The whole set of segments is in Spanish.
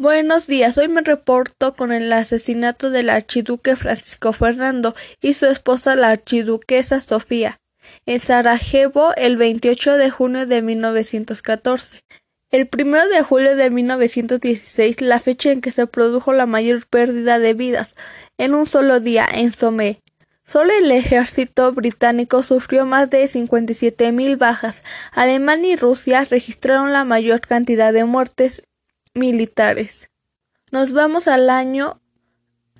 Buenos días, hoy me reporto con el asesinato del archiduque Francisco Fernando y su esposa la archiduquesa Sofía en Sarajevo el 28 de junio de 1914. El primero de julio de 1916, la fecha en que se produjo la mayor pérdida de vidas en un solo día en Somé. Solo el ejército británico sufrió más de 57 mil bajas. Alemania y Rusia registraron la mayor cantidad de muertes militares. Nos vamos al año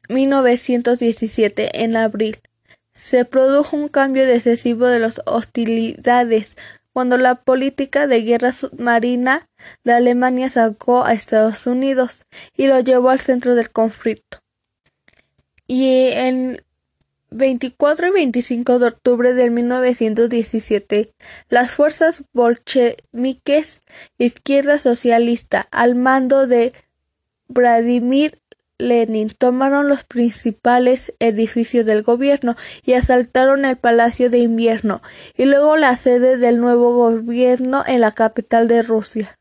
1917, en abril. Se produjo un cambio decisivo de las hostilidades cuando la política de guerra submarina de Alemania sacó a Estados Unidos y lo llevó al centro del conflicto. Y en 24 y 25 de octubre de 1917, las fuerzas bolcheviques izquierda socialista al mando de Vladimir Lenin tomaron los principales edificios del gobierno y asaltaron el Palacio de Invierno y luego la sede del nuevo gobierno en la capital de Rusia.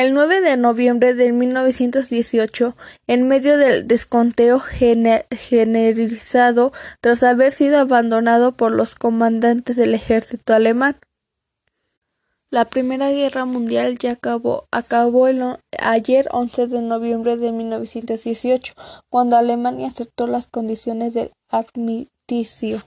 El 9 de noviembre de 1918, en medio del desconteo generalizado tras haber sido abandonado por los comandantes del ejército alemán, la Primera Guerra Mundial ya acabó, el, ayer 11 de noviembre de 1918, cuando Alemania aceptó las condiciones del armisticio.